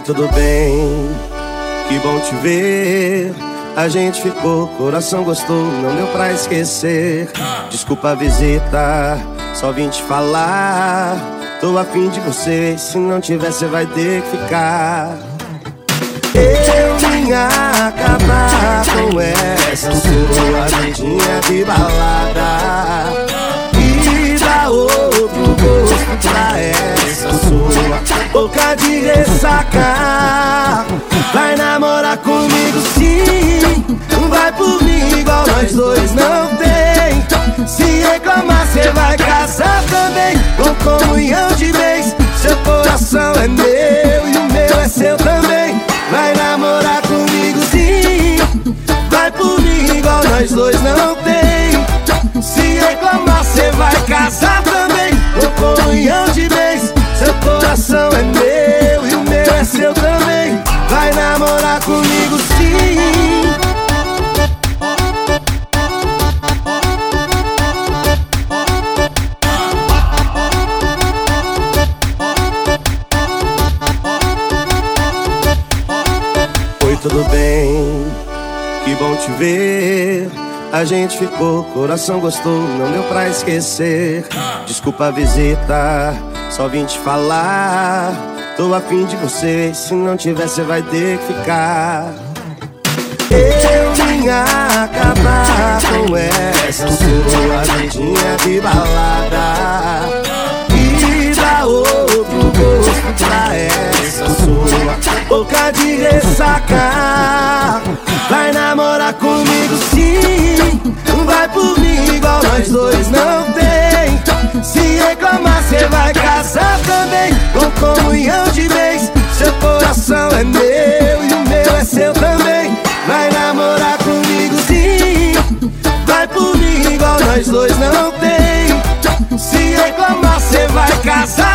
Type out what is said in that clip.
tudo bem? Que bom te ver. A gente ficou, coração gostou, não deu pra esquecer. Desculpa a visita, só vim te falar. Tô afim de você, se não tiver, você vai ter que ficar. Eu boca de ressaca. Vai namorar comigo sim. Vai por mim igual nós dois não tem. Se reclamar cê vai casar também. Com comunhão de bens Seu coração é meu e o meu é seu também. Vai namorar comigo sim. Vai por mim igual nós dois não tem. Se reclamar cê vai casar também. Com comunhão coração é meu e o meu é seu também Vai namorar comigo sim Oi, tudo bem? Que bom te ver. A gente ficou, coração gostou, não deu pra esquecer. Desculpa a visita, só vim te falar. Tô afim de você, se não tiver, você vai ter que ficar. Eu vim acabar com essa sua vidinha de balada. E dar outro gosto pra essa sua boca de ressaca. Vai namorar comigo sim. Vai por mim igual nós dois não tem. Se reclamar cê vai casar também Com comunhão de bens Seu coração é meu e o meu é seu também. Vai namorar comigo sim. Vai por mim igual nós dois não tem. Se reclamar cê vai casar